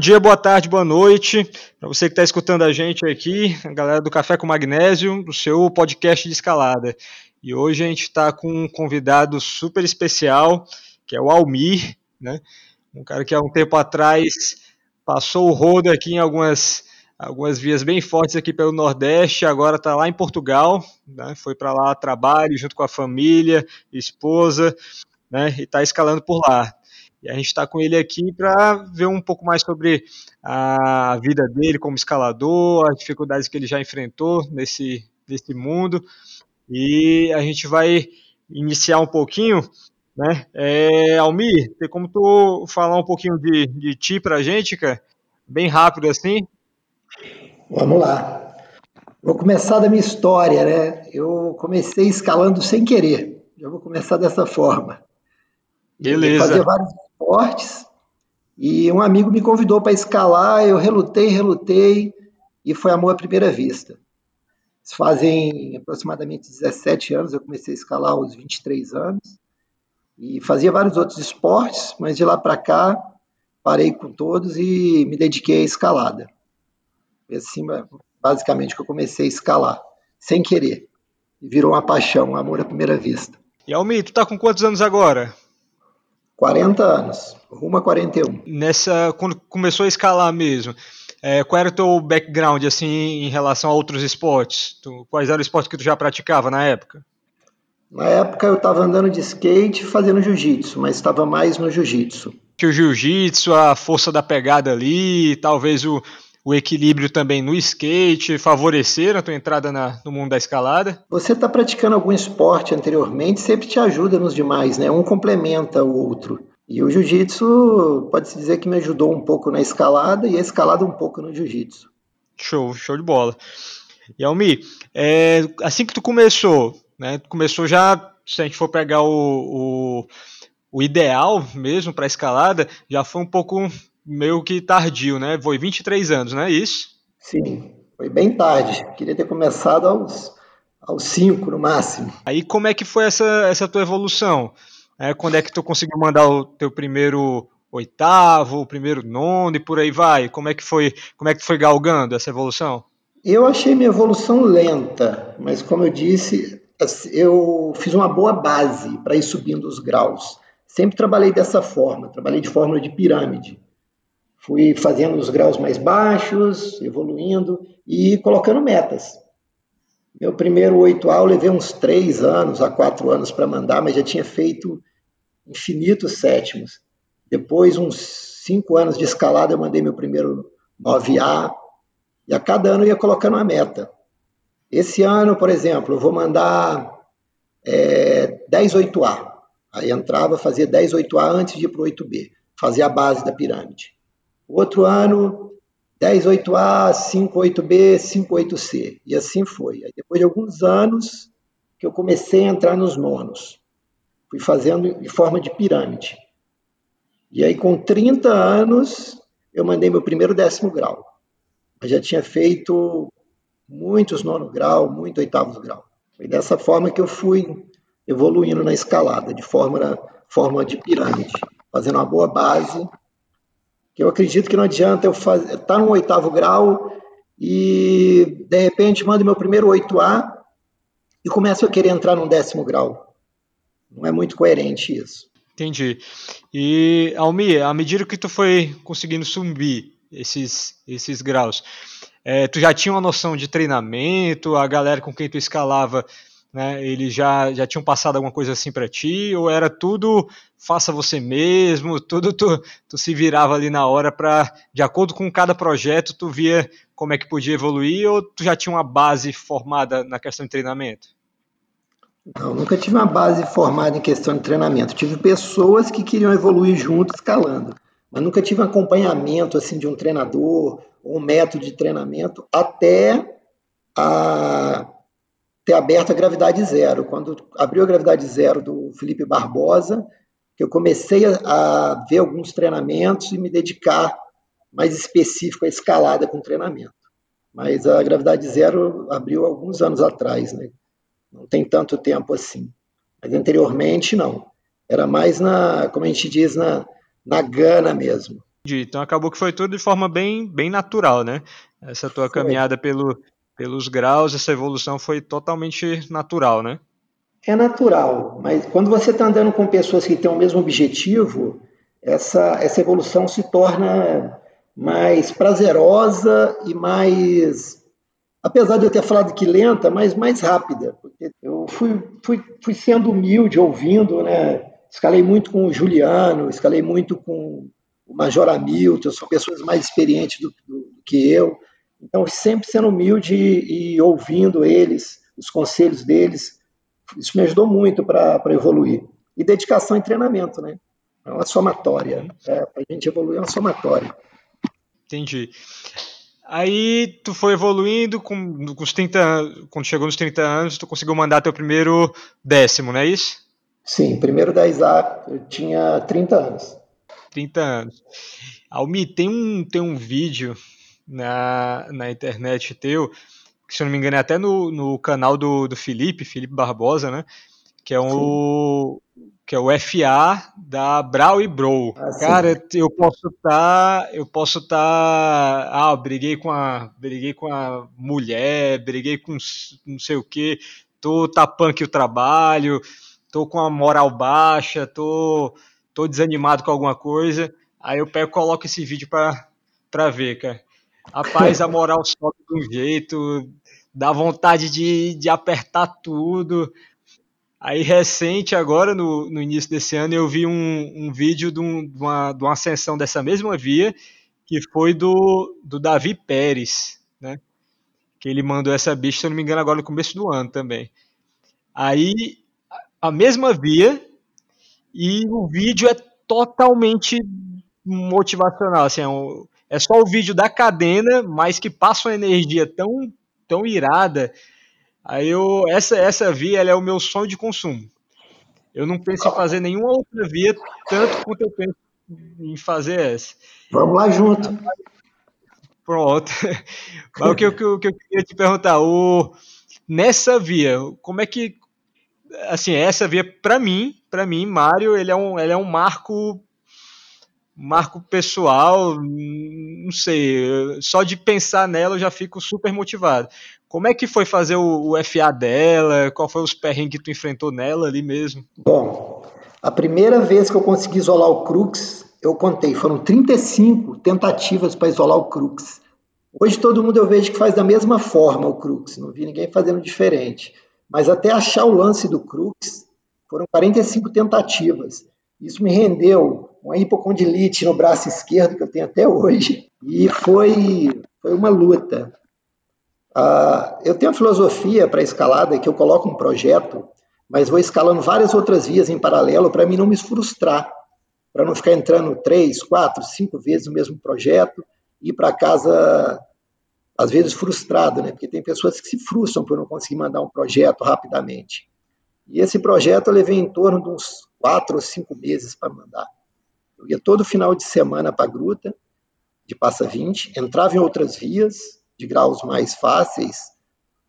Dia, boa tarde, boa noite. Para você que está escutando a gente aqui, a galera do Café com Magnésio, do seu podcast de escalada. E hoje a gente está com um convidado super especial, que é o Almir, né? Um cara que há um tempo atrás passou o rodo aqui em algumas, algumas vias bem fortes aqui pelo Nordeste, agora está lá em Portugal, né? Foi para lá trabalho junto com a família, esposa, né? E está escalando por lá. E a gente está com ele aqui para ver um pouco mais sobre a vida dele como escalador, as dificuldades que ele já enfrentou nesse, nesse mundo. E a gente vai iniciar um pouquinho, né? É, Almir, tem como tu falar um pouquinho de, de ti para a gente, cara? Bem rápido assim. Vamos lá. Vou começar da minha história, né? Eu comecei escalando sem querer. Já vou começar dessa forma. Beleza. Fazia vários esportes e um amigo me convidou para escalar, eu relutei, relutei e foi amor à primeira vista. Fazem aproximadamente 17 anos, eu comecei a escalar aos 23 anos e fazia vários outros esportes, mas de lá para cá parei com todos e me dediquei à escalada. Foi assim, basicamente, que eu comecei a escalar, sem querer. E virou uma paixão, um amor à primeira vista. E Almi, tu tá com quantos anos agora? 40 anos, rumo a 41. Nessa, quando começou a escalar mesmo, é, qual era o teu background assim em relação a outros esportes? Tu, quais eram os esportes que tu já praticava na época? Na época eu estava andando de skate fazendo jiu-jitsu, mas estava mais no jiu-jitsu. Que o jiu-jitsu, a força da pegada ali, talvez o, o equilíbrio também no skate favoreceram a tua entrada na, no mundo da escalada? Você está praticando algum esporte anteriormente, sempre te ajuda nos demais, né? Um complementa o outro. E o jiu-jitsu pode-se dizer que me ajudou um pouco na escalada e a escalada um pouco no jiu-jitsu. Show, show de bola. E Almi, é, assim que tu começou, né? Tu começou já, se a gente for pegar o, o, o ideal mesmo para escalada, já foi um pouco meio que tardio, né? Foi 23 anos, não é isso? Sim, foi bem tarde. Queria ter começado aos, aos 5 no máximo. Aí como é que foi essa, essa tua evolução? É, quando é que tu conseguiu mandar o teu primeiro oitavo, o primeiro nono e por aí vai? Como é que foi, como é que foi galgando essa evolução? Eu achei minha evolução lenta, mas como eu disse, assim, eu fiz uma boa base para ir subindo os graus. Sempre trabalhei dessa forma, trabalhei de forma de pirâmide. Fui fazendo os graus mais baixos, evoluindo e colocando metas. Meu primeiro 8A eu levei uns 3 anos a 4 anos para mandar, mas já tinha feito infinitos sétimos. Depois, uns 5 anos de escalada, eu mandei meu primeiro 9A. E a cada ano eu ia colocando uma meta. Esse ano, por exemplo, eu vou mandar é, 10 8A. Aí entrava, fazia 10 8A antes de ir para o 8B. Fazia a base da pirâmide. Outro ano, 10 8A, 5 8B, 5 8C. E assim foi. Aí, depois de alguns anos que eu comecei a entrar nos nonos. Fui fazendo de forma de pirâmide. E aí, com 30 anos, eu mandei meu primeiro décimo grau. Eu já tinha feito muitos nono grau, muito oitavos grau. Foi dessa forma que eu fui evoluindo na escalada, de forma, forma de pirâmide, fazendo uma boa base eu acredito que não adianta eu estar tá no oitavo grau e, de repente, mando meu primeiro 8A e começo a querer entrar no décimo grau. Não é muito coerente isso. Entendi. E, Almi, à medida que tu foi conseguindo subir esses, esses graus, é, tu já tinha uma noção de treinamento, a galera com quem tu escalava né? Eles já, já tinham passado alguma coisa assim para ti? Ou era tudo faça você mesmo, tudo tu, tu se virava ali na hora para, de acordo com cada projeto, tu via como é que podia evoluir ou tu já tinha uma base formada na questão de treinamento? Não, nunca tive uma base formada em questão de treinamento. Tive pessoas que queriam evoluir junto escalando, mas nunca tive um acompanhamento assim de um treinador ou um método de treinamento até a ter aberto a gravidade zero. Quando abriu a gravidade zero do Felipe Barbosa, que eu comecei a, a ver alguns treinamentos e me dedicar mais específico à escalada com treinamento. Mas a gravidade zero abriu alguns anos atrás, né? Não tem tanto tempo assim. Mas anteriormente não. Era mais na, como a gente diz, na, na gana mesmo. Então acabou que foi tudo de forma bem, bem natural, né? Essa tua foi. caminhada pelo, pelos graus, essa evolução foi totalmente natural, né? É natural, mas quando você está andando com pessoas que têm o mesmo objetivo, essa, essa evolução se torna mais prazerosa e mais, apesar de eu ter falado que lenta, mas mais rápida. Porque eu fui, fui, fui sendo humilde, ouvindo, né? Escalei muito com o Juliano, escalei muito com o Major Hamilton, são pessoas mais experientes do, do, do que eu. Então, sempre sendo humilde e, e ouvindo eles, os conselhos deles, isso me ajudou muito para evoluir. E dedicação e treinamento, né? É uma somatória. É, para a gente evoluir é uma somatória. Entendi. Aí tu foi evoluindo com, com os 30 quando chegou nos 30 anos, tu conseguiu mandar teu primeiro décimo, não é isso? Sim, primeiro 10A, eu tinha 30 anos. 30 anos. Almi, tem um, tem um vídeo na, na internet teu, que se eu não me engano é até no, no canal do, do Felipe, Felipe Barbosa, né? Que é um, que é o FA da Brau e Bro. Ah, Cara, eu posso estar, tá, eu posso estar, tá, ah, briguei com a, briguei com a mulher, briguei com não sei o que, tô tapando aqui o trabalho, tô com a moral baixa, tô, tô desanimado com alguma coisa. Aí eu pego, coloco esse vídeo para para ver, cara. Rapaz, a moral sobe de um jeito, dá vontade de, de apertar tudo. Aí, recente, agora, no, no início desse ano, eu vi um, um vídeo de, um, de, uma, de uma ascensão dessa mesma via, que foi do, do Davi Pérez, né? Que ele mandou essa bicha, se eu não me engano, agora no começo do ano também. Aí, a mesma via, e o vídeo é totalmente motivacional, assim, é um, é só o vídeo da cadena, mas que passa uma energia tão, tão irada. Aí eu, essa, essa via é o meu sonho de consumo. Eu não penso em fazer nenhuma outra via tanto quanto eu penso em fazer essa. Vamos lá junto. Pronto. Mas o que, o que, o que eu queria te perguntar, o, nessa via, como é que assim, essa via para mim, para mim, Mário, ele é um, ele é um marco marco pessoal, não sei, só de pensar nela eu já fico super motivado. Como é que foi fazer o, o FA dela? Qual foi os perrengues que tu enfrentou nela ali mesmo? Bom, a primeira vez que eu consegui isolar o Crux, eu contei, foram 35 tentativas para isolar o Crux. Hoje todo mundo eu vejo que faz da mesma forma o Crux, não vi ninguém fazendo diferente. Mas até achar o lance do Crux, foram 45 tentativas. Isso me rendeu uma hipocondilite no braço esquerdo que eu tenho até hoje e foi, foi uma luta. Ah, eu tenho a filosofia para escalada que eu coloco um projeto, mas vou escalando várias outras vias em paralelo para mim não me frustrar, para não ficar entrando três, quatro, cinco vezes no mesmo projeto e ir para casa às vezes frustrado, né? Porque tem pessoas que se frustram por não conseguir mandar um projeto rapidamente. E esse projeto eu levei em torno de uns quatro ou cinco meses para mandar. Eu ia todo final de semana para a gruta, de Passa 20, entrava em outras vias, de graus mais fáceis,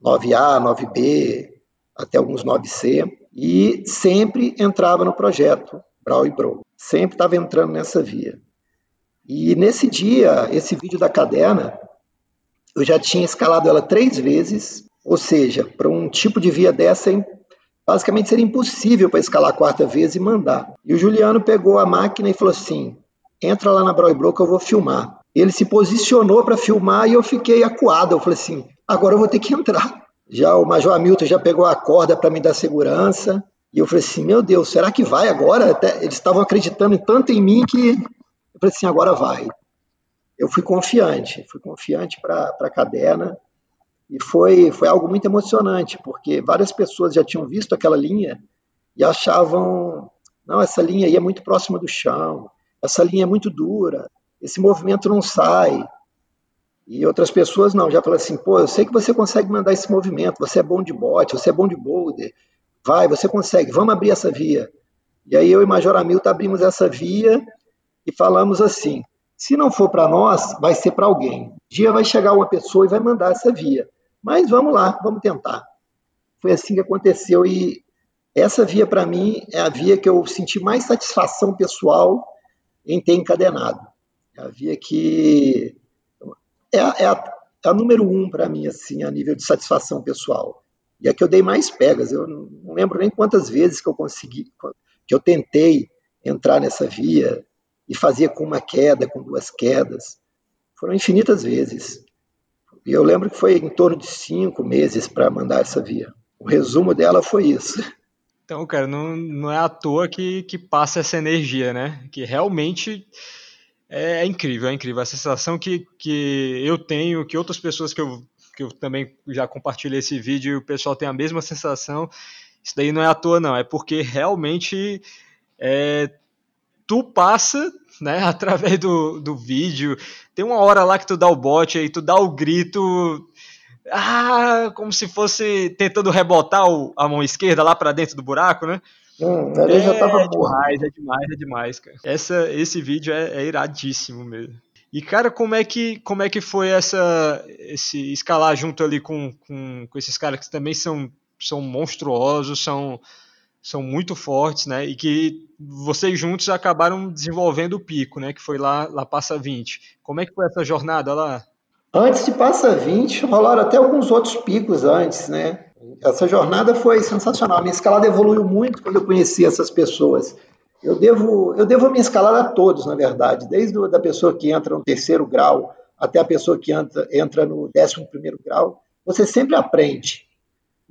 9A, 9B, até alguns 9C, e sempre entrava no projeto Brau e Bro. Sempre estava entrando nessa via. E nesse dia, esse vídeo da caderna, eu já tinha escalado ela três vezes, ou seja, para um tipo de via dessa basicamente seria impossível para escalar a quarta vez e mandar. E o Juliano pegou a máquina e falou assim: entra lá na Broibro que eu vou filmar. Ele se posicionou para filmar e eu fiquei acuado. Eu falei assim: agora eu vou ter que entrar. Já o Major Hamilton já pegou a corda para me dar segurança. E eu falei assim: meu Deus, será que vai agora? Até, eles estavam acreditando tanto em mim que eu falei assim: agora vai. Eu fui confiante, fui confiante para a caderna. E foi, foi algo muito emocionante, porque várias pessoas já tinham visto aquela linha e achavam: não, essa linha aí é muito próxima do chão, essa linha é muito dura, esse movimento não sai. E outras pessoas não, já falam assim: pô, eu sei que você consegue mandar esse movimento, você é bom de bote, você é bom de boulder, vai, você consegue, vamos abrir essa via. E aí eu e Major Hamilton abrimos essa via e falamos assim: se não for para nós, vai ser para alguém. Um dia vai chegar uma pessoa e vai mandar essa via. Mas vamos lá, vamos tentar. Foi assim que aconteceu e essa via para mim é a via que eu senti mais satisfação pessoal em ter encadenado. É a via que é, é, a, é a número um para mim, assim, a nível de satisfação pessoal. E é que eu dei mais pegas. Eu não lembro nem quantas vezes que eu consegui, que eu tentei entrar nessa via e fazia com uma queda, com duas quedas. Foram infinitas vezes. E eu lembro que foi em torno de cinco meses para mandar essa via. O resumo dela foi isso. Então, cara, não, não é à toa que, que passa essa energia, né? Que realmente é, é incrível, é incrível. A sensação que, que eu tenho, que outras pessoas que eu, que eu também já compartilhei esse vídeo, o pessoal tem a mesma sensação. Isso daí não é à toa, não. É porque realmente é, tu passa né, através do, do vídeo. Tem uma hora lá que tu dá o bote aí, tu dá o grito, ah, como se fosse tentando rebotar o, a mão esquerda lá para dentro do buraco, né? Hum, é, já tava é demais, é demais, é demais, cara. Essa, esse vídeo é, é, iradíssimo mesmo. E, cara, como é que, como é que foi essa, esse escalar junto ali com, com, com esses caras que também são, são monstruosos, são, são muito fortes, né? E que vocês juntos acabaram desenvolvendo o pico, né? Que foi lá, lá Passa 20. Como é que foi essa jornada lá? Antes de Passa 20, rolaram até alguns outros picos antes, né? Essa jornada foi sensacional. Minha escalada evoluiu muito quando eu conheci essas pessoas. Eu devo, eu devo a minha escalada a todos, na verdade, desde a pessoa que entra no terceiro grau até a pessoa que entra, entra no décimo primeiro grau. Você sempre aprende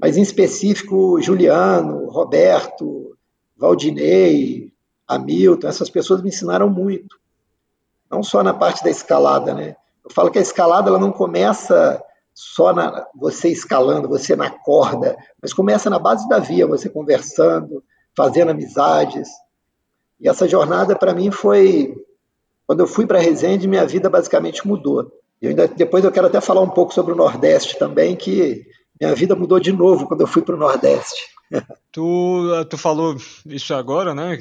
mas em específico Juliano, Roberto, Valdinei, Hamilton, essas pessoas me ensinaram muito. Não só na parte da escalada, né? Eu falo que a escalada ela não começa só na você escalando, você na corda, mas começa na base da via, você conversando, fazendo amizades. E essa jornada para mim foi quando eu fui para Resende, minha vida basicamente mudou. E depois eu quero até falar um pouco sobre o Nordeste também, que minha vida mudou de novo quando eu fui para o Nordeste. Tu, tu falou isso agora, né?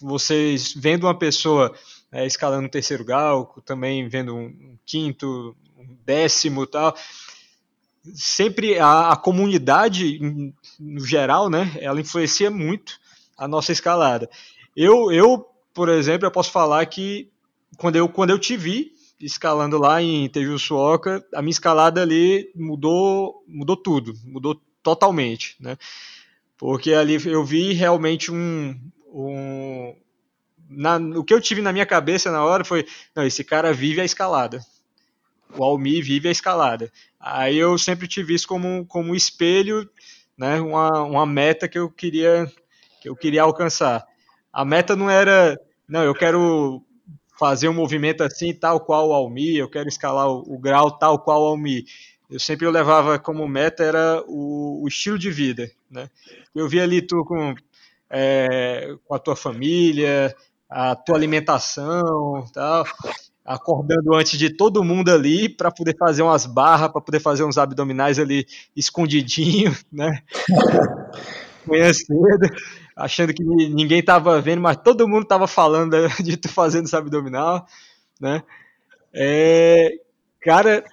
Vocês vendo uma pessoa é, escalando o terceiro grau, também vendo um quinto, um décimo tal. Sempre a, a comunidade, no geral, né? Ela influencia muito a nossa escalada. Eu, eu, por exemplo, eu posso falar que quando eu, quando eu te vi, escalando lá em Tejuçuoca, a minha escalada ali mudou, mudou tudo, mudou totalmente, né? Porque ali eu vi realmente um, um na, o que eu tive na minha cabeça na hora foi, não, esse cara vive a escalada. O Almi vive a escalada. Aí eu sempre tive isso como, como um espelho, né, uma, uma meta que eu queria que eu queria alcançar. A meta não era, não, eu quero fazer um movimento assim, tal qual o Almi, eu quero escalar o, o grau tal qual o Almi. Eu sempre eu levava como meta era o, o estilo de vida, né? Eu vi ali tu com, é, com a tua família, a tua alimentação, tal, acordando antes de todo mundo ali para poder fazer umas barras, para poder fazer uns abdominais ali escondidinho, né? Manhã cedo achando que ninguém estava vendo, mas todo mundo estava falando de tu fazendo esse abdominal, né? É, cara,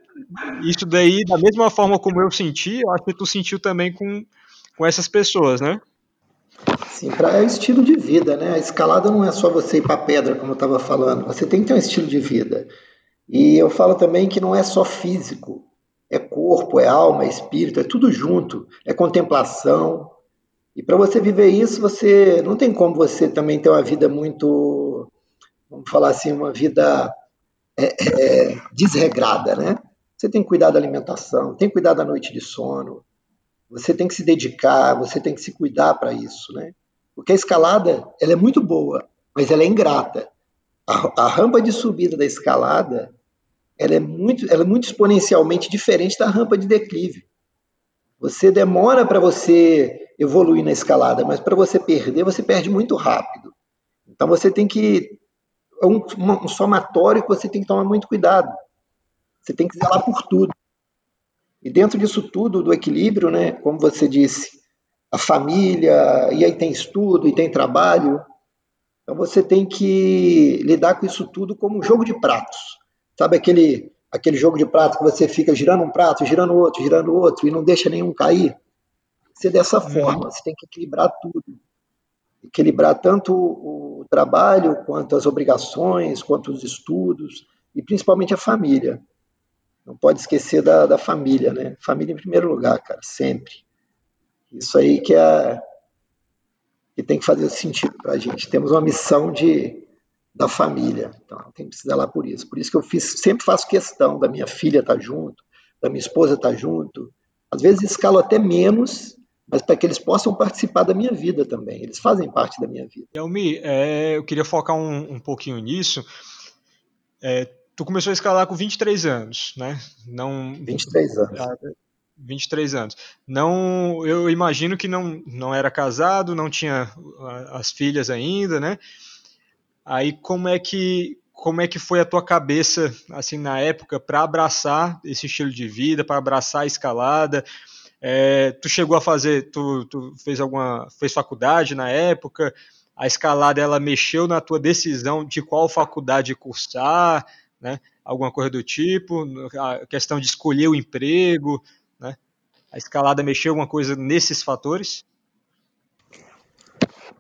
isso daí, da mesma forma como eu senti, eu acho que tu sentiu também com, com essas pessoas, né? Sim, para é estilo de vida, né? A escalada não é só você ir para pedra, como eu estava falando. Você tem que ter um estilo de vida. E eu falo também que não é só físico, é corpo, é alma, é espírito, é tudo junto. É contemplação, e para você viver isso, você não tem como você também ter uma vida muito, vamos falar assim, uma vida é, é, desregrada, né? Você tem que cuidar da alimentação, tem que cuidar da noite de sono, você tem que se dedicar, você tem que se cuidar para isso, né? Porque a escalada, ela é muito boa, mas ela é ingrata. A, a rampa de subida da escalada, ela é muito, ela é muito exponencialmente diferente da rampa de declive. Você demora para você evoluir na escalada, mas para você perder, você perde muito rápido. Então você tem que. É um, um somatório que você tem que tomar muito cuidado. Você tem que zelar por tudo. E dentro disso tudo, do equilíbrio, né, como você disse, a família, e aí tem estudo, e tem trabalho. Então você tem que lidar com isso tudo como um jogo de pratos. Sabe aquele, aquele jogo de pratos que você fica girando um prato, girando outro, girando outro, e não deixa nenhum cair? Ser dessa uhum. forma, você tem que equilibrar tudo. equilibrar tanto o trabalho, quanto as obrigações, quanto os estudos, e principalmente a família. Não pode esquecer da, da família, né? Família em primeiro lugar, cara, sempre. Isso aí que é que tem que fazer sentido para a gente. Temos uma missão de da família, então tem que precisar lá por isso. Por isso que eu fiz, sempre faço questão da minha filha estar tá junto, da minha esposa estar tá junto. Às vezes escalo até menos, mas para que eles possam participar da minha vida também. Eles fazem parte da minha vida. Elmi, é, eu queria focar um, um pouquinho nisso. É, tu começou a escalar com 23 anos, né? Não 23 anos. 23 anos. Não, eu imagino que não, não era casado, não tinha as filhas ainda, né? Aí como é que como é que foi a tua cabeça assim na época para abraçar esse estilo de vida, para abraçar a escalada? É, tu chegou a fazer, tu, tu fez alguma, fez faculdade na época? A escalada ela mexeu na tua decisão de qual faculdade cursar, né? Alguma coisa do tipo, a questão de escolher o emprego, né? A escalada mexeu alguma coisa nesses fatores?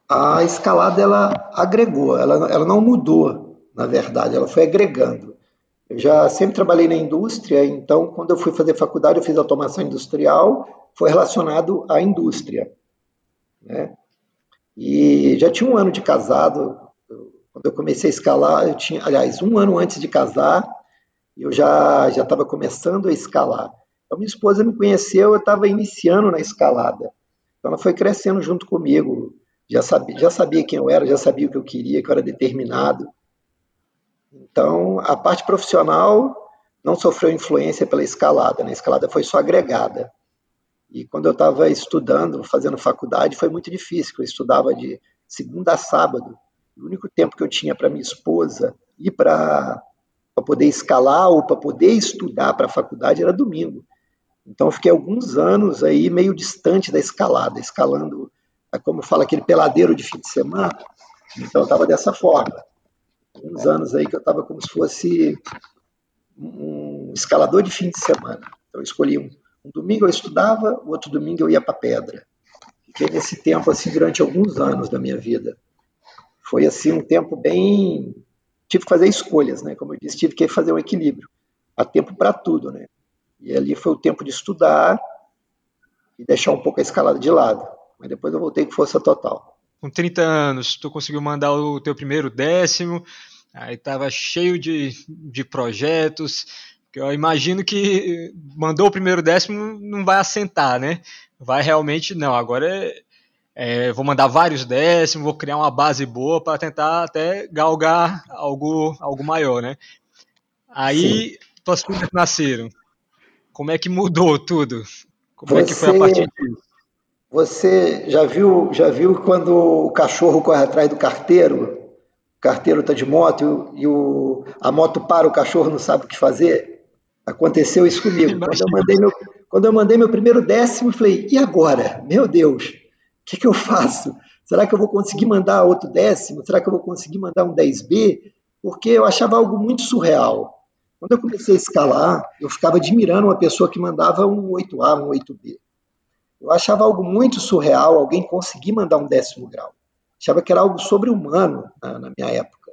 A escalada ela agregou, ela, ela não mudou, na verdade, ela foi agregando. Eu já sempre trabalhei na indústria, então quando eu fui fazer faculdade eu fiz automação industrial, foi relacionado à indústria, né? E já tinha um ano de casado, quando eu comecei a escalar, eu tinha, aliás, um ano antes de casar, eu já já estava começando a escalar. Então, minha esposa me conheceu, eu estava iniciando na escalada. Então, ela foi crescendo junto comigo. Já sabia, já sabia quem eu era, já sabia o que eu queria, que eu era determinado. Então, a parte profissional não sofreu influência pela escalada, né? a escalada foi só agregada. E quando eu estava estudando, fazendo faculdade, foi muito difícil, eu estudava de segunda a sábado. O único tempo que eu tinha para minha esposa ir para poder escalar ou para poder estudar para a faculdade era domingo. Então, eu fiquei alguns anos aí meio distante da escalada, escalando, é como fala, aquele peladeiro de fim de semana. Então, eu estava dessa forma. Uns anos aí que eu estava como se fosse um escalador de fim de semana. Então, eu escolhi um, um domingo eu estudava, o outro domingo eu ia para pedra. Fiquei nesse tempo assim durante alguns anos da minha vida. Foi assim um tempo bem tive que fazer escolhas, né? Como eu disse, tive que fazer um equilíbrio. Há tempo para tudo, né? E ali foi o tempo de estudar e deixar um pouco a escalada de lado. Mas depois eu voltei com força total. Com 30 anos, tu conseguiu mandar o teu primeiro décimo, aí estava cheio de, de projetos. Eu imagino que mandou o primeiro décimo, não vai assentar, né? Vai realmente, não, agora é, é, vou mandar vários décimos, vou criar uma base boa para tentar até galgar algo, algo maior, né? Aí Sim. tuas filhas nasceram. Como é que mudou tudo? Como você, é que foi a partir disso? Você já viu, já viu quando o cachorro corre atrás do carteiro? O carteiro está de moto e o, a moto para, o cachorro não sabe o que fazer? Aconteceu isso comigo. Quando eu, mandei meu, quando eu mandei meu primeiro décimo, eu falei, e agora? Meu Deus, o que, que eu faço? Será que eu vou conseguir mandar outro décimo? Será que eu vou conseguir mandar um 10B? Porque eu achava algo muito surreal. Quando eu comecei a escalar, eu ficava admirando uma pessoa que mandava um 8A, um 8B. Eu achava algo muito surreal alguém conseguir mandar um décimo grau. Achava que era algo sobre-humano na, na, minha época.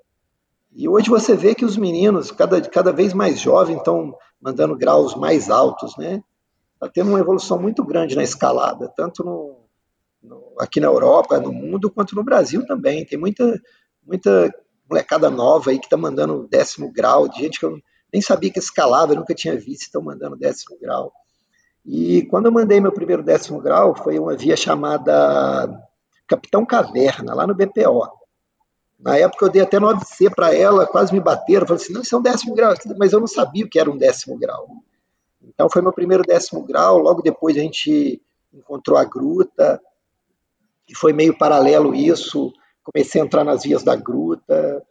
E hoje você vê que os meninos, cada, cada vez mais jovens, estão mandando graus mais altos, né? Está tendo uma evolução muito grande na escalada, tanto no, no, aqui na Europa, no mundo, quanto no Brasil também. Tem muita, muita molecada nova aí que está mandando décimo grau, de gente que eu nem sabia que escalava, nunca tinha visto, estão mandando décimo grau. E quando eu mandei meu primeiro décimo grau, foi uma via chamada Capitão Caverna, lá no BPO. Na época eu dei até 9C para ela, quase me bateram, falei assim, não, isso é um décimo grau, mas eu não sabia o que era um décimo grau. Então foi meu primeiro décimo grau, logo depois a gente encontrou a gruta, e foi meio paralelo isso, comecei a entrar nas vias da gruta,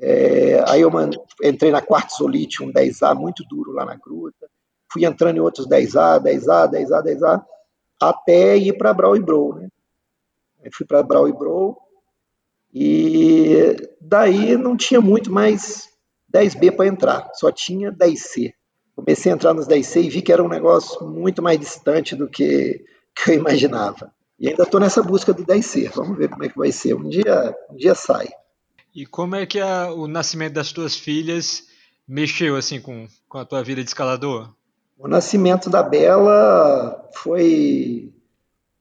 é, aí eu entrei na Quartzolite, um 10A muito duro lá na gruta. Fui entrando em outros 10A, 10A, 10A, 10A, até ir para Brau e Bro. Né? Aí fui para Brau e Bro e daí não tinha muito mais 10B para entrar, só tinha 10C. Comecei a entrar nos 10C e vi que era um negócio muito mais distante do que, que eu imaginava. E ainda estou nessa busca do 10C. Vamos ver como é que vai ser. Um dia, um dia sai. E como é que a, o nascimento das tuas filhas mexeu assim com, com a tua vida de escalador? O nascimento da Bela foi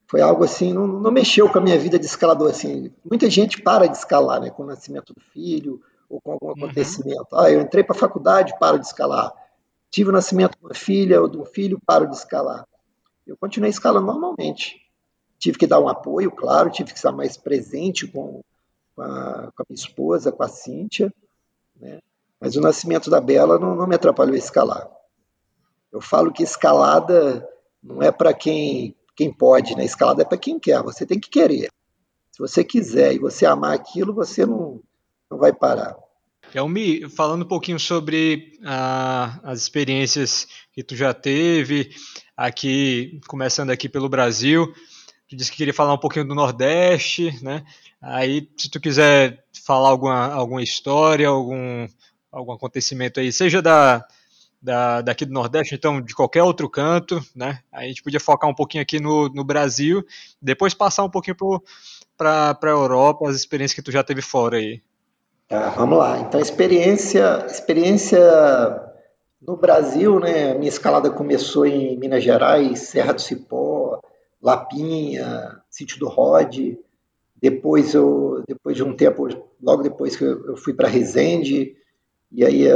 foi algo assim, não, não mexeu com a minha vida de escalador assim. Muita gente para de escalar, né, com o nascimento do filho ou com algum uhum. acontecimento. Ah, eu entrei para a faculdade, paro de escalar. Tive o nascimento de uma filha ou de um filho, paro de escalar. Eu continuei escalando normalmente. Tive que dar um apoio, claro, tive que estar mais presente com, com, a, com a minha esposa, com a Cíntia, né? mas o nascimento da Bela não, não me atrapalhou a escalar. Eu falo que escalada não é para quem quem pode, né? Escalada é para quem quer, você tem que querer. Se você quiser e você amar aquilo, você não, não vai parar. Elmi, falando um pouquinho sobre ah, as experiências que tu já teve aqui, começando aqui pelo Brasil, tu disse que queria falar um pouquinho do Nordeste, né? Aí, se tu quiser falar alguma, alguma história, algum, algum acontecimento aí, seja da, da, daqui do Nordeste, então de qualquer outro canto, né? A gente podia focar um pouquinho aqui no, no Brasil, depois passar um pouquinho para a Europa, as experiências que tu já teve fora aí. Tá, vamos lá. Então, experiência, experiência no Brasil, né? Minha escalada começou em Minas Gerais, Serra do Cipó, Lapinha, Sítio do Rod. Depois, eu, depois de um tempo, logo depois que eu, eu fui para Resende, e aí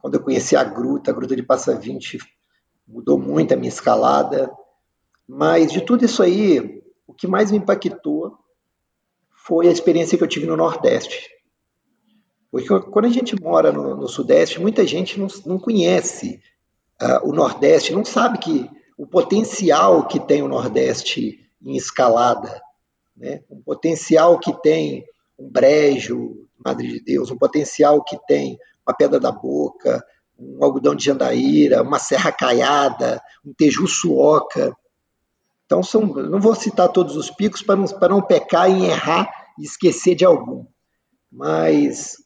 quando eu conheci a gruta, a gruta de Passa 20 mudou muito a minha escalada. Mas de tudo isso aí, o que mais me impactou foi a experiência que eu tive no Nordeste. Porque quando a gente mora no, no Sudeste, muita gente não, não conhece uh, o Nordeste, não sabe que o potencial que tem o Nordeste em escalada, né? um potencial que tem um brejo, Madre de Deus, um potencial que tem uma pedra da boca, um algodão de jandaíra, uma serra caiada, um teju suoca. Então, são, não vou citar todos os picos para não, para não pecar em errar e esquecer de algum. Mas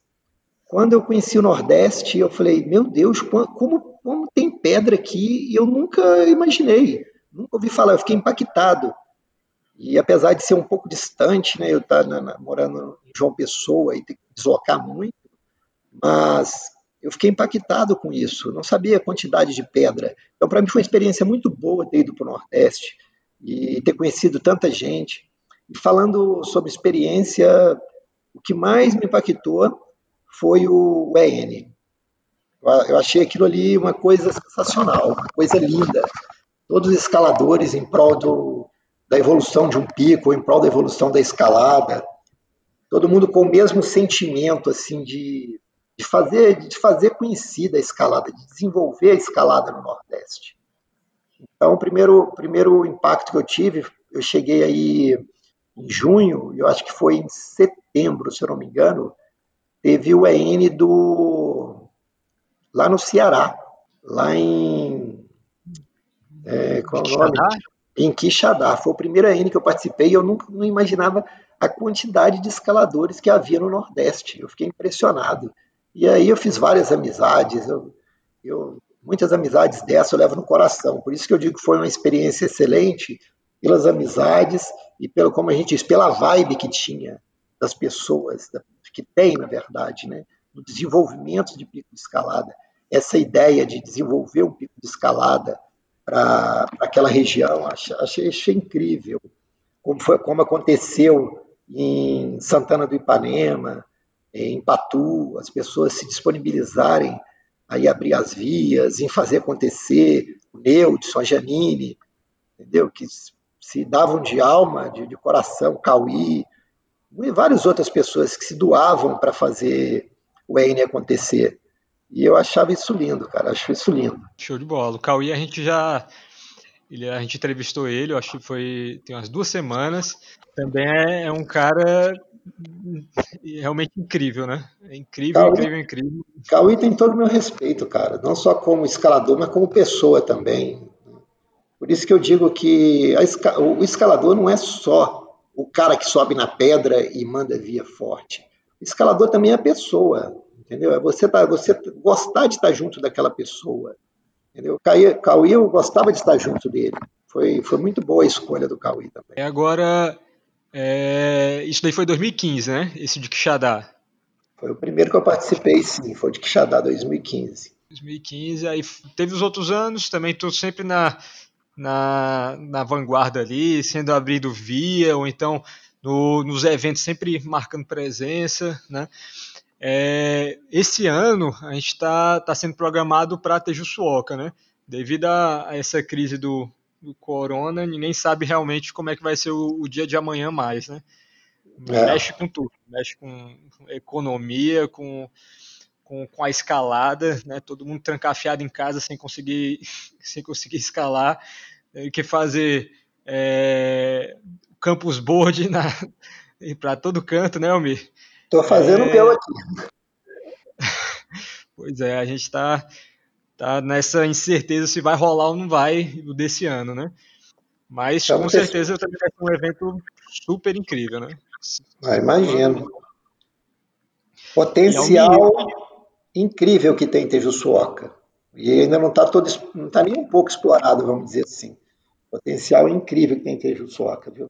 quando eu conheci o Nordeste, eu falei, meu Deus, como, como tem pedra aqui e eu nunca imaginei, nunca ouvi falar, eu fiquei impactado. E apesar de ser um pouco distante, né, eu estar tá morando em João Pessoa e ter que deslocar muito, mas eu fiquei impactado com isso, não sabia a quantidade de pedra. Então, para mim, foi uma experiência muito boa ter ido para o Nordeste e ter conhecido tanta gente. E falando sobre experiência, o que mais me impactou foi o EN. Eu achei aquilo ali uma coisa sensacional, uma coisa linda. Todos os escaladores em prol do, da evolução de um pico, em prol da evolução da escalada, todo mundo com o mesmo sentimento assim de de fazer, de fazer conhecida a escalada, de desenvolver a escalada no Nordeste. Então, o primeiro, primeiro impacto que eu tive, eu cheguei aí em junho, eu acho que foi em setembro, se eu não me engano, teve o EN do lá no Ceará, lá em é, qual é o nome? Em Quixadá. Foi o primeiro EN que eu participei e eu nunca não imaginava a quantidade de escaladores que havia no Nordeste. Eu fiquei impressionado. E aí eu fiz várias amizades, eu, eu, muitas amizades dessas eu levo no coração. Por isso que eu digo que foi uma experiência excelente, pelas amizades e pelo, como a gente diz, pela vibe que tinha das pessoas, que tem, na verdade, né, no desenvolvimento de pico de escalada. Essa ideia de desenvolver um pico de escalada para aquela região, achei, achei, achei incrível. Como, foi, como aconteceu em Santana do Ipanema, em Patu, as pessoas se disponibilizarem a abrir as vias, em fazer acontecer, o Neudson, a Janine, entendeu? Que se davam de alma, de, de coração, Cauí, e várias outras pessoas que se doavam para fazer o EN acontecer. E eu achava isso lindo, cara, acho isso lindo. Show de bola. O Cauí a gente já ele, a gente entrevistou ele, eu acho que foi tem umas duas semanas. Também é, é um cara realmente incrível, né? É incrível, Cauí, incrível, incrível. Cauí tem todo o meu respeito, cara. Não só como escalador, mas como pessoa também. Por isso que eu digo que esca... o escalador não é só o cara que sobe na pedra e manda via forte. O escalador também é a pessoa, entendeu? É você, tá, você gostar de estar junto daquela pessoa. Entendeu? Cauí, eu gostava de estar junto dele. Foi, foi muito boa a escolha do Cauê também. Agora, é, isso daí foi 2015, né? Esse de Quixadá. Foi o primeiro que eu participei, sim, foi de Quixadá 2015. 2015, aí teve os outros anos, também estou sempre na, na, na vanguarda ali, sendo abrido via, ou então no, nos eventos sempre marcando presença, né? É, esse ano a gente está tá sendo programado para Tejuçuoca, né? Devido a, a essa crise do, do, corona, ninguém sabe realmente como é que vai ser o, o dia de amanhã mais, né? É. Mexe com tudo, mexe com economia, com, com, com, a escalada, né? Todo mundo trancafiado em casa sem conseguir, sem conseguir escalar, tem que fazer é, campus board para todo canto, né, Almir? Estou fazendo é... o meu aqui. Pois é, a gente está tá nessa incerteza se vai rolar ou não vai o desse ano, né? Mas com certeza também vai ser um evento super incrível, né? Ah, imagino. Potencial incrível que tem Tejuçuoca. E ainda não está todo, não está nem um pouco explorado, vamos dizer assim. Potencial incrível que tem Tejuçuoca, viu?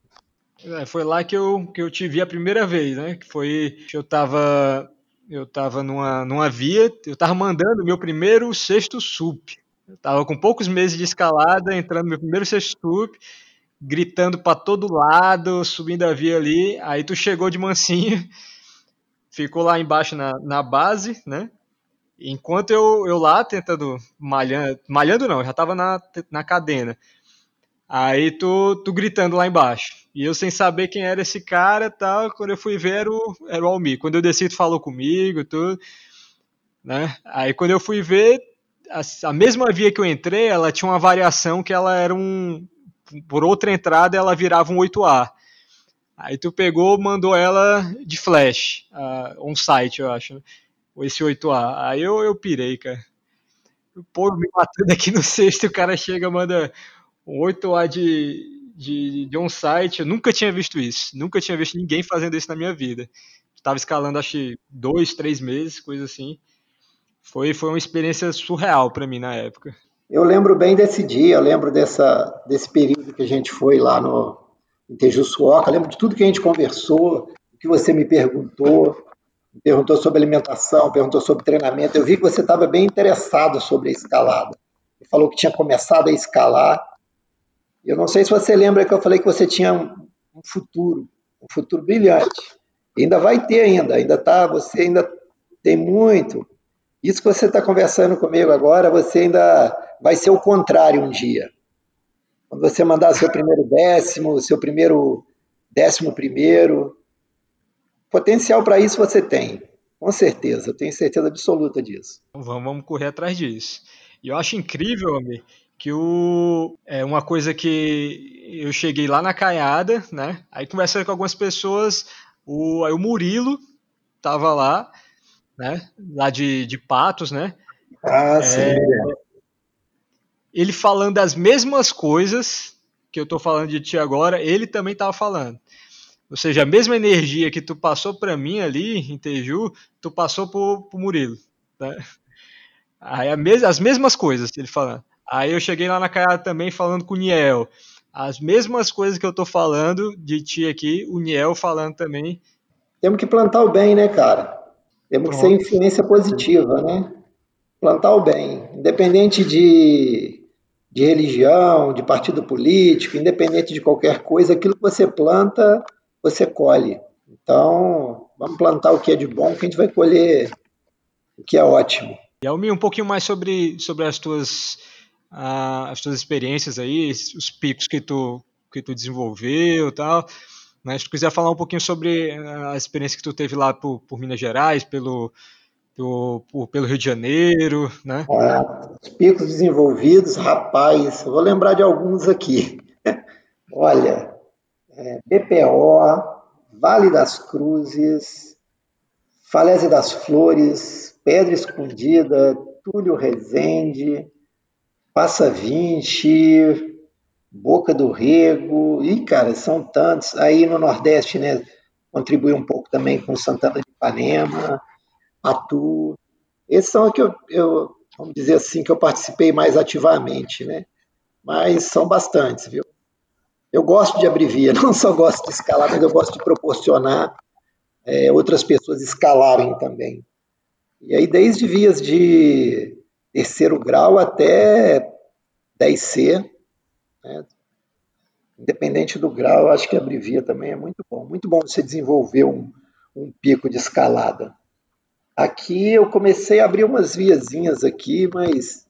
É, foi lá que eu, que eu te vi a primeira vez, né? Que foi que eu tava eu tava numa, numa via, eu tava mandando meu primeiro sexto sup. Eu tava com poucos meses de escalada, entrando no meu primeiro sexto sup, gritando para todo lado, subindo a via ali. Aí tu chegou de mansinho, ficou lá embaixo na, na base, né? Enquanto eu, eu lá tentando malhando, malhando não, eu já tava na, na cadena. Aí tu, tu gritando lá embaixo. E eu sem saber quem era esse cara tal, quando eu fui ver era o, era o Almir. Quando eu desci, tu falou comigo, tudo. Né? Aí quando eu fui ver, a, a, mesma via que eu entrei, ela tinha uma variação que ela era um. Por outra entrada, ela virava um 8A. Aí tu pegou, mandou ela de flash, uh, on site, eu acho. Né? Esse 8A. Aí eu, eu pirei, cara. Pô, me matando aqui no sexto, o cara chega, manda um 8A de, de, de on-site, eu nunca tinha visto isso. Nunca tinha visto ninguém fazendo isso na minha vida. Estava escalando, acho dois, três meses, coisa assim. Foi, foi uma experiência surreal para mim na época. Eu lembro bem desse dia, eu lembro dessa, desse período que a gente foi lá no em Tejuçuoca, lembro de tudo que a gente conversou, o que você me perguntou, me perguntou sobre alimentação, perguntou sobre treinamento. Eu vi que você estava bem interessado sobre a escalada. Falou que tinha começado a escalar eu não sei se você lembra que eu falei que você tinha um, futuro, um futuro brilhante. ainda vai ter ainda, ainda tá, você ainda tem muito. Isso que você está conversando comigo agora, você ainda vai ser o contrário um dia. Quando você mandar seu primeiro décimo, seu primeiro décimo primeiro, potencial para isso você tem, com certeza, eu tenho certeza absoluta disso. Vamos, vamos correr atrás disso. E eu acho incrível, Amir, que o é uma coisa que eu cheguei lá na caiada, né? Aí conversando com algumas pessoas, o aí o Murilo tava lá, né? Lá de, de Patos, né? Ah, é, sim. Ele falando as mesmas coisas que eu tô falando de ti agora, ele também tava falando. Ou seja, a mesma energia que tu passou para mim ali em Teju, tu passou pro, pro Murilo, né? Aí mes as mesmas coisas ele falando. Aí eu cheguei lá na cara também falando com o Niel. As mesmas coisas que eu tô falando de ti aqui, o Niel falando também. Temos que plantar o bem, né, cara? Temos Pronto. que ser influência positiva, né? Plantar o bem. Independente de, de religião, de partido político, independente de qualquer coisa, aquilo que você planta, você colhe. Então, vamos plantar o que é de bom, que a gente vai colher o que é ótimo. E Almi, um pouquinho mais sobre, sobre as tuas as tuas experiências aí, os picos que tu, que tu desenvolveu e tal. Mas se tu quiser falar um pouquinho sobre a experiência que tu teve lá por, por Minas Gerais, pelo, por, pelo Rio de Janeiro, né? É, os picos desenvolvidos, rapaz, vou lembrar de alguns aqui. Olha, é, BPO, Vale das Cruzes, Falésia das Flores, Pedra Escondida, Túlio Rezende, Passa 20, Boca do Rego, e cara, são tantos. Aí no Nordeste, né, contribui um pouco também com Santana de Ipanema, Atu. Esses são os que eu, eu, vamos dizer assim, que eu participei mais ativamente, né? mas são bastantes, viu? Eu gosto de abrir via, não só gosto de escalar, mas eu gosto de proporcionar é, outras pessoas escalarem também. E aí, desde vias de terceiro grau até 10C, né? independente do grau, acho que abrir via também é muito bom. Muito bom você desenvolver um, um pico de escalada. Aqui eu comecei a abrir umas viazinhas aqui, mas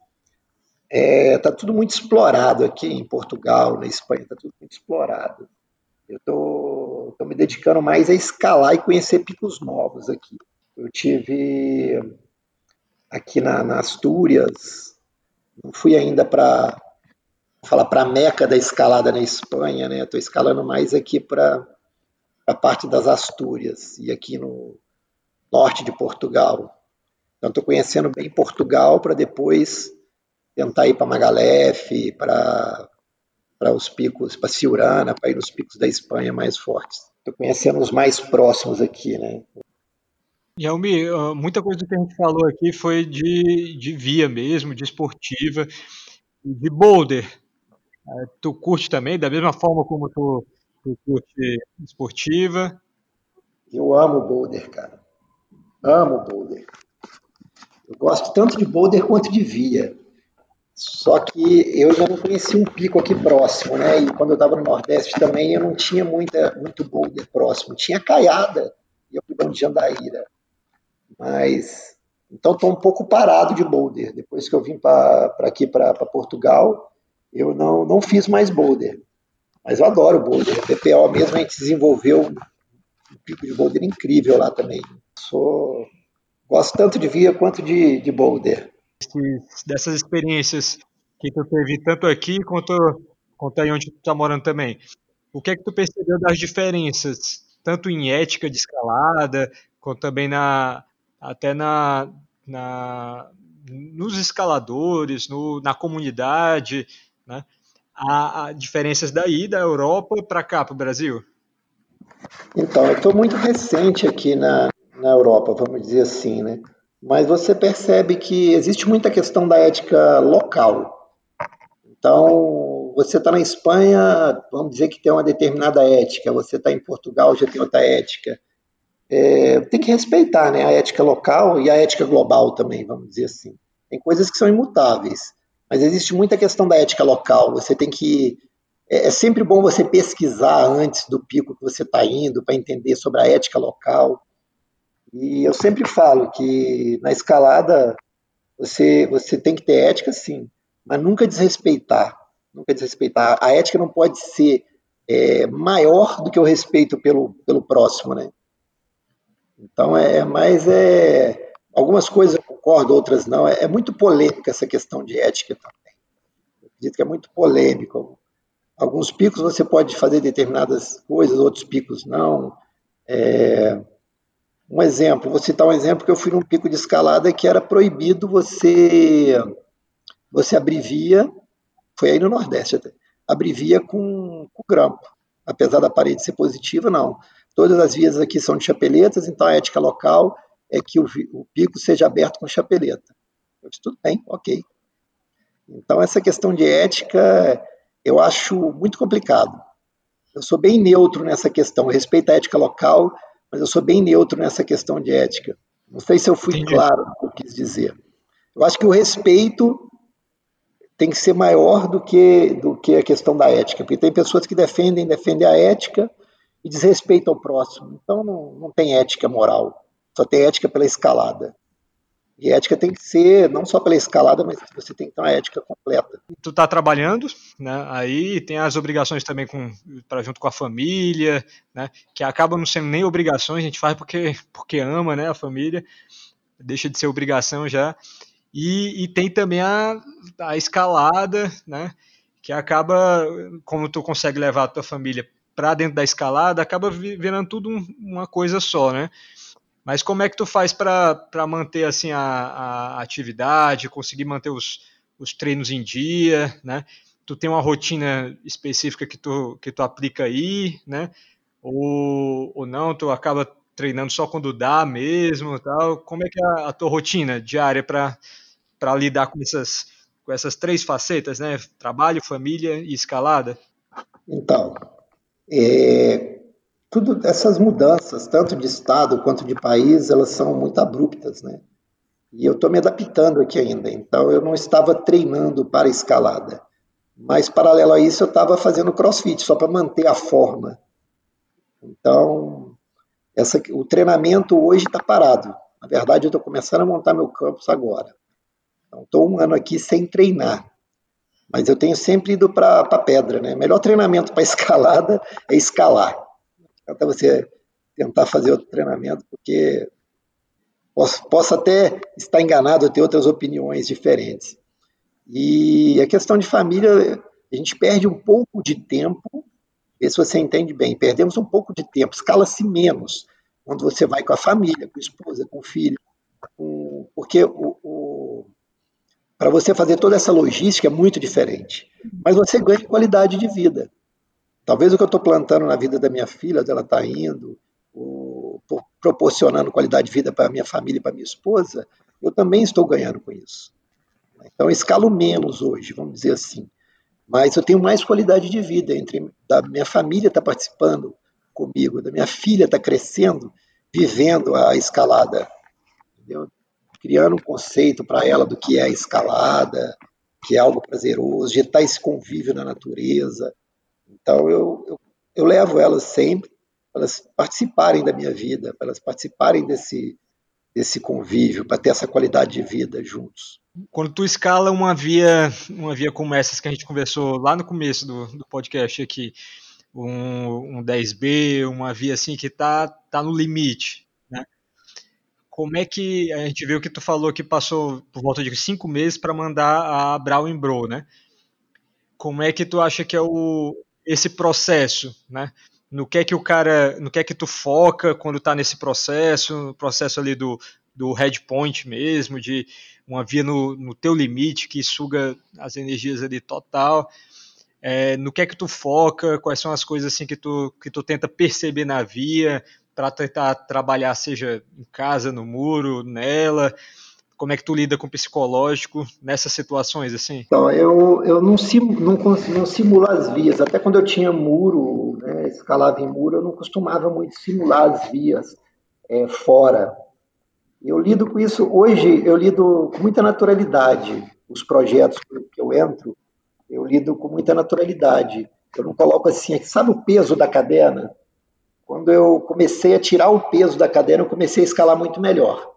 é, tá tudo muito explorado aqui em Portugal, na Espanha, tá tudo muito explorado. Eu tô me dedicando mais a escalar e conhecer picos novos aqui. Eu tive aqui na, na Astúrias, não fui ainda para falar para a meca da escalada na Espanha, né? Estou escalando mais aqui para a parte das Astúrias e aqui no norte de Portugal. Então estou conhecendo bem Portugal para depois tentar ir para Magalhães, para para os picos, para Ciurana, para ir nos picos da Espanha mais fortes. Estou conhecendo os mais próximos aqui, né? Yalmi, muita coisa que a gente falou aqui foi de, de via mesmo, de esportiva, de boulder. É, tu curte também, da mesma forma como tu, tu curte esportiva? Eu amo boulder, cara. Amo boulder. Eu gosto tanto de boulder quanto de via. Só que eu já não conhecia um pico aqui próximo, né? E quando eu estava no Nordeste também, eu não tinha muita, muito boulder próximo. Tinha caiada, e eu fui de Jandaíra. Mas, então estou um pouco parado de boulder. Depois que eu vim para aqui, para Portugal, eu não, não fiz mais boulder. Mas eu adoro boulder. PPO mesmo, a gente desenvolveu um pico de boulder incrível lá também. Sou, gosto tanto de via quanto de, de boulder dessas experiências que tu teve tanto aqui quanto, quanto aí onde tu tá morando também. O que é que tu percebeu das diferenças, tanto em ética de escalada, quanto também na até na, na nos escaladores, no, na comunidade, né? Há, há diferenças daí da Europa para cá, para o Brasil? Então, eu estou muito recente aqui na, na Europa, vamos dizer assim, né? mas você percebe que existe muita questão da ética local. Então, você está na Espanha, vamos dizer que tem uma determinada ética, você está em Portugal, já tem outra ética. É, tem que respeitar né, a ética local e a ética global também, vamos dizer assim. Tem coisas que são imutáveis, mas existe muita questão da ética local. Você tem que. É, é sempre bom você pesquisar antes do pico que você está indo para entender sobre a ética local. E eu sempre falo que na escalada você, você tem que ter ética, sim, mas nunca desrespeitar. Nunca desrespeitar. A ética não pode ser é, maior do que o respeito pelo, pelo próximo, né? Então é mais é algumas coisas eu concordo, outras não. É, é muito polêmica essa questão de ética também. Eu acredito que é muito polêmico. Alguns picos você pode fazer determinadas coisas, outros picos não. É, um exemplo, vou citar um exemplo que eu fui num pico de escalada que era proibido você você abrivia, foi aí no Nordeste até, abrivia com, com grampo. Apesar da parede ser positiva, não. Todas as vias aqui são de chapeletas, então a ética local é que o, o pico seja aberto com chapeleta. Eu disse, tudo bem, ok. Então essa questão de ética eu acho muito complicado. Eu sou bem neutro nessa questão, eu respeito a ética local, mas eu sou bem neutro nessa questão de ética. Não sei se eu fui Entendi. claro no que eu quis dizer. Eu acho que o respeito tem que ser maior do que, do que a questão da ética, porque tem pessoas que defendem, defendem a ética e desrespeitam o próximo. Então não, não tem ética moral, só tem ética pela escalada. E ética tem que ser não só pela escalada, mas você tem que ter uma ética completa. Tu está trabalhando, né? Aí tem as obrigações também com para junto com a família, né? Que acabam não sendo nem obrigações, a gente faz porque porque ama, né? A família deixa de ser obrigação já. E, e tem também a, a escalada, né? Que acaba, como tu consegue levar a tua família para dentro da escalada, acaba virando tudo um, uma coisa só, né? Mas como é que tu faz para manter assim a, a, atividade, conseguir manter os, os treinos em dia, né? Tu tem uma rotina específica que tu, que tu aplica aí, né? Ou, ou não, tu acaba treinando só quando dá mesmo, tal. Como é que é a, a tua rotina diária para lidar com essas com essas três facetas, né? Trabalho, família e escalada? Então, é, tudo essas mudanças, tanto de estado quanto de país, elas são muito abruptas, né? E eu estou me adaptando aqui ainda. Então, eu não estava treinando para escalada, mas paralelo a isso, eu estava fazendo CrossFit só para manter a forma. Então, essa, o treinamento hoje está parado. Na verdade, eu estou começando a montar meu campus agora. Então, estou um ano aqui sem treinar. Mas eu tenho sempre ido para a pedra, né? Melhor treinamento para escalada é escalar. Até você tentar fazer outro treinamento, porque posso, posso até estar enganado, ter outras opiniões diferentes. E a questão de família, a gente perde um pouco de tempo, vê se você entende bem, perdemos um pouco de tempo, escala-se menos quando você vai com a família, com a esposa, com o filho, com, porque o, o para você fazer toda essa logística é muito diferente. Mas você ganha qualidade de vida. Talvez o que eu estou plantando na vida da minha filha, dela está indo, proporcionando qualidade de vida para minha família e para minha esposa, eu também estou ganhando com isso. Então, eu escalo menos hoje, vamos dizer assim. Mas eu tenho mais qualidade de vida entre da minha família está participando comigo, da minha filha está crescendo, vivendo a escalada. Entendeu? Criando um conceito para ela do que é a escalada, que é algo prazeroso, de estar esse convívio na natureza. Então, eu, eu, eu levo elas sempre para elas participarem da minha vida, para elas participarem desse, desse convívio, para ter essa qualidade de vida juntos. Quando tu escala uma via, uma via como essas que a gente conversou lá no começo do, do podcast aqui, um, um 10B, uma via assim que tá, tá no limite, como é que a gente viu que tu falou que passou por volta de cinco meses para mandar a Brown Bro, né? Como é que tu acha que é o esse processo, né? No que é que o cara, no que é que tu foca quando tá nesse processo, no processo ali do, do head point mesmo, de uma via no, no teu limite que suga as energias ali total. É, no que é que tu foca, quais são as coisas assim que tu, que tu tenta perceber na via, para tentar trabalhar, seja em casa, no muro, nela? Como é que tu lida com o psicológico nessas situações assim? Então, eu, eu não, sim, não, não simulo as vias. Até quando eu tinha muro, né, escalava em muro, eu não costumava muito simular as vias é, fora. Eu lido com isso, hoje eu lido com muita naturalidade. Os projetos que eu entro, eu lido com muita naturalidade. Eu não coloco assim, sabe o peso da cadena? Quando eu comecei a tirar o peso da cadeira, eu comecei a escalar muito melhor.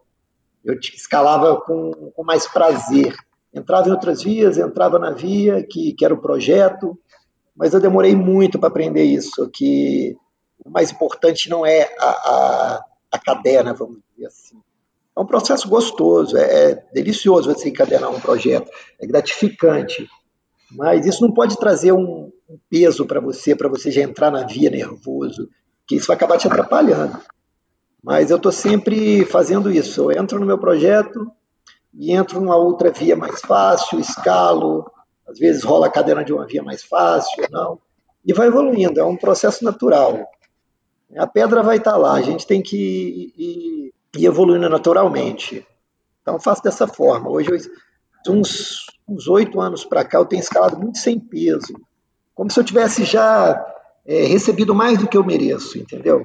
Eu escalava com, com mais prazer. Entrava em outras vias, entrava na via, que, que era o projeto, mas eu demorei muito para aprender isso, que o mais importante não é a, a, a vamos dizer assim. É um processo gostoso, é, é delicioso você encadenar um projeto, é gratificante, mas isso não pode trazer um, um peso para você, para você já entrar na via nervoso, que isso vai acabar te atrapalhando. Mas eu estou sempre fazendo isso. Eu entro no meu projeto e entro numa outra via mais fácil, escalo, às vezes rola a cadeira de uma via mais fácil, não, e vai evoluindo. É um processo natural. A pedra vai estar tá lá, a gente tem que ir, ir evoluindo naturalmente. Então, faço dessa forma. Hoje, uns oito anos para cá, eu tenho escalado muito sem peso, como se eu tivesse já é, recebido mais do que eu mereço, entendeu?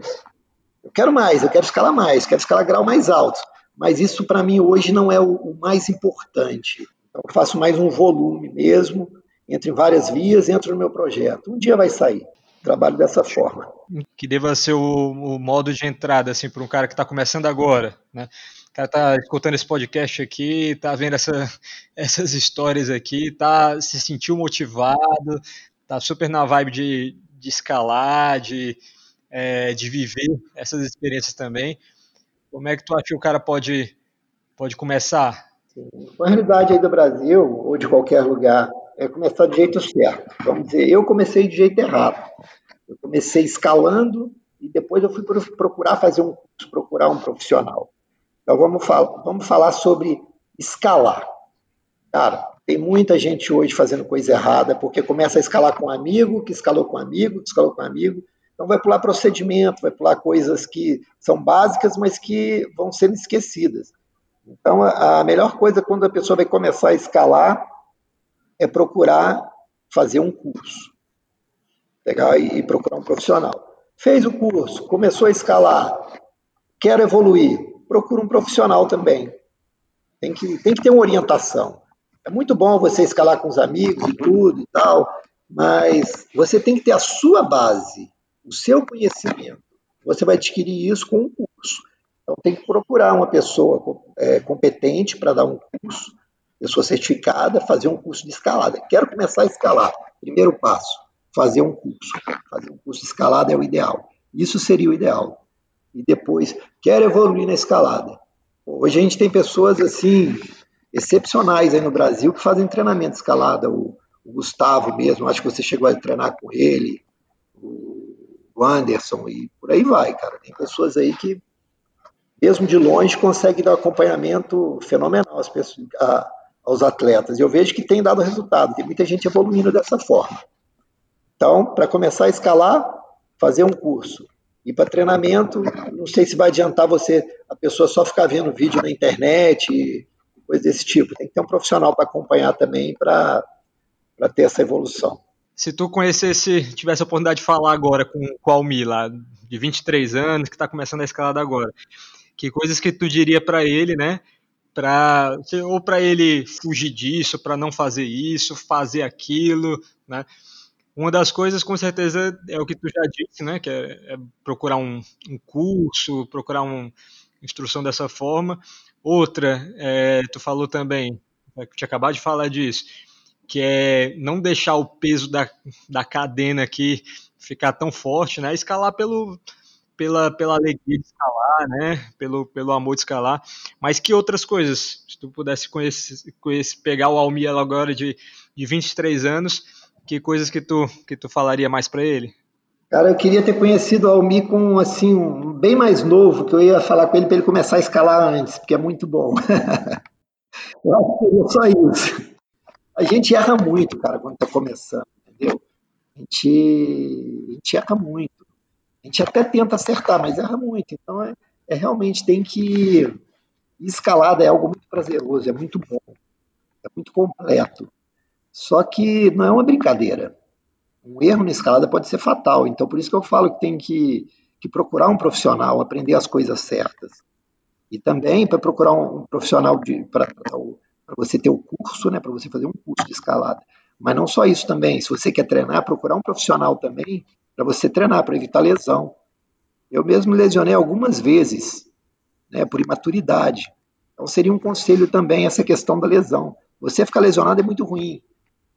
Eu quero mais, eu quero escalar mais, quero escalar grau mais alto, mas isso para mim hoje não é o, o mais importante. Então, eu faço mais um volume mesmo, entre várias vias, entro no meu projeto. Um dia vai sair. Trabalho dessa forma. Que deva ser o, o modo de entrada assim para um cara que está começando agora, né? O cara tá escutando esse podcast aqui, tá vendo essa, essas histórias aqui, tá se sentiu motivado, tá super na vibe de, de escalar, de, é, de viver essas experiências também. Como é que tu acha que o cara pode, pode começar? Sim. A realidade aí do Brasil, ou de qualquer lugar, é começar do jeito certo. Vamos dizer, eu comecei de jeito errado. Eu comecei escalando e depois eu fui procurar fazer um curso, procurar um profissional. Então vamos falar, vamos falar sobre escalar. Cara, tem muita gente hoje fazendo coisa errada, porque começa a escalar com um amigo, que escalou com um amigo, que escalou com um amigo. Então vai pular procedimento, vai pular coisas que são básicas, mas que vão sendo esquecidas. Então a melhor coisa quando a pessoa vai começar a escalar é procurar fazer um curso. Pegar e procurar um profissional. Fez o curso, começou a escalar, quero evoluir, procura um profissional também. Tem que, tem que ter uma orientação. É muito bom você escalar com os amigos e tudo e tal, mas você tem que ter a sua base, o seu conhecimento. Você vai adquirir isso com um curso. Então tem que procurar uma pessoa é, competente para dar um curso, pessoa certificada, fazer um curso de escalada. Quero começar a escalar. Primeiro passo, fazer um curso. Fazer um curso de escalada é o ideal. Isso seria o ideal. E depois, quero evoluir na escalada. Hoje a gente tem pessoas assim excepcionais aí no Brasil que fazem treinamento escalada. O, o Gustavo mesmo, acho que você chegou a treinar com ele, o Anderson e por aí vai, cara. Tem pessoas aí que, mesmo de longe, conseguem dar acompanhamento fenomenal às pessoas, a, aos atletas. E eu vejo que tem dado resultado, tem muita gente evoluindo dessa forma. Então, para começar a escalar, fazer um curso. E para treinamento, não sei se vai adiantar você, a pessoa só ficar vendo vídeo na internet, coisa desse tipo. Tem que ter um profissional para acompanhar também para ter essa evolução. Se tu conhecesse, tivesse a oportunidade de falar agora com, com o Almi lá, de 23 anos, que está começando a escalada agora, que coisas que tu diria para ele, né? Pra, ou para ele fugir disso, para não fazer isso, fazer aquilo, né? Uma das coisas, com certeza, é o que tu já disse, né? Que é, é procurar um, um, curso, procurar uma instrução dessa forma. Outra, é, tu falou também, é, que tinha acabado de falar disso, que é não deixar o peso da, da cadena aqui ficar tão forte, né? Escalar pelo, pela, pela alegria de escalar, né? Pelo, pelo amor de escalar. Mas que outras coisas? Se tu pudesse conhecer, conhecer pegar o Almir agora de, de 23 anos que coisas que tu, que tu falaria mais para ele? Cara, eu queria ter conhecido o Almi com, assim, um, bem mais novo, que eu ia falar com ele para ele começar a escalar antes, porque é muito bom. eu acho que seria só isso. A gente erra muito, cara, quando está começando, entendeu? A gente, a gente erra muito. A gente até tenta acertar, mas erra muito. Então, é, é realmente tem que. Escalada é algo muito prazeroso, é muito bom, é muito completo. Só que não é uma brincadeira. Um erro na escalada pode ser fatal. Então, por isso que eu falo que tem que, que procurar um profissional, aprender as coisas certas. E também para procurar um, profissional para você ter o curso, né, para você fazer um curso de escalada. Mas não só isso também. Se você quer treinar, procurar um profissional também para você treinar, para evitar lesão. Eu mesmo lesionei algumas vezes, né, por imaturidade. Então seria um conselho também essa questão da lesão. Você ficar lesionado é muito ruim.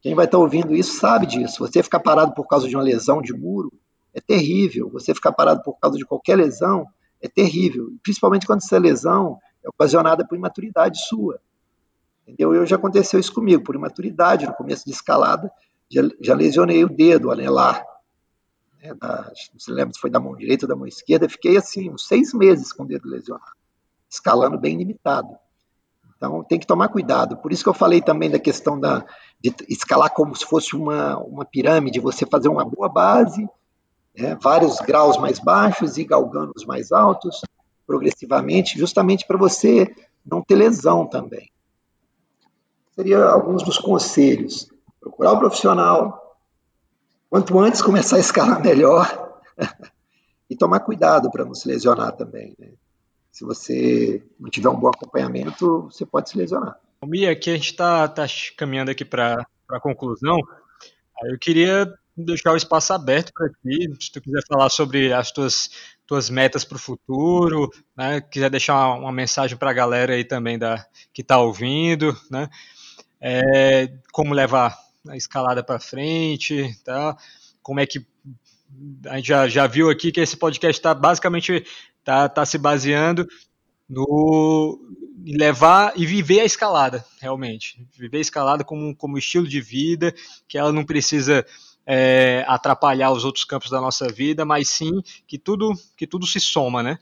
Quem vai estar ouvindo isso sabe disso. Você ficar parado por causa de uma lesão de muro é terrível. Você ficar parado por causa de qualquer lesão é terrível. Principalmente quando essa lesão é ocasionada por imaturidade sua. Entendeu? Eu já aconteceu isso comigo, por imaturidade, no começo de escalada, já, já lesionei o dedo, o anelar. Né, da, não se lembra se foi da mão direita ou da mão esquerda, fiquei assim, uns seis meses com o dedo lesionado, escalando bem limitado. Então tem que tomar cuidado. Por isso que eu falei também da questão da, de escalar como se fosse uma, uma pirâmide, você fazer uma boa base, né, vários graus mais baixos e galgando os mais altos, progressivamente, justamente para você não ter lesão também. Seria alguns dos conselhos. Procurar o profissional, quanto antes começar a escalar melhor, e tomar cuidado para não se lesionar também. Né? Se você não tiver um bom acompanhamento, você pode se lesionar. Mia, aqui a gente está tá caminhando aqui para a conclusão. Eu queria deixar o espaço aberto para ti, se tu quiser falar sobre as tuas, tuas metas para o futuro, né? quiser deixar uma, mensagem para a galera aí também da, que está ouvindo, né? É, como levar a escalada para frente, tá? como é que a gente já, já viu aqui que esse podcast está basicamente tá, tá se baseando no levar e viver a escalada, realmente. Viver a escalada como, como estilo de vida, que ela não precisa é, atrapalhar os outros campos da nossa vida, mas sim que tudo, que tudo se soma, né?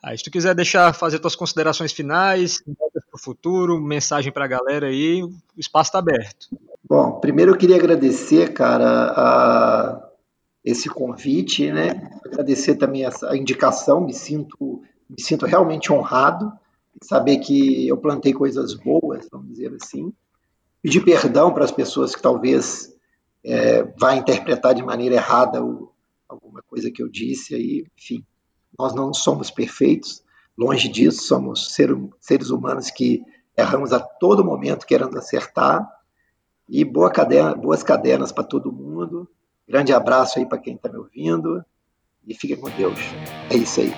Aí, se tu quiser deixar, fazer tuas considerações finais, para o futuro, mensagem para a galera aí, o espaço está aberto. Bom, primeiro eu queria agradecer, cara, a, esse convite, né? Agradecer também essa indicação, me sinto, me sinto realmente honrado saber que eu plantei coisas boas, vamos dizer assim. pedir perdão para as pessoas que talvez é, vá interpretar de maneira errada o, alguma coisa que eu disse aí, enfim, nós não somos perfeitos, longe disso, somos ser, seres humanos que erramos a todo momento querendo acertar, e boa caderna, boas cadernas para todo mundo, grande abraço aí para quem está me ouvindo, e fiquem com Deus, é isso aí.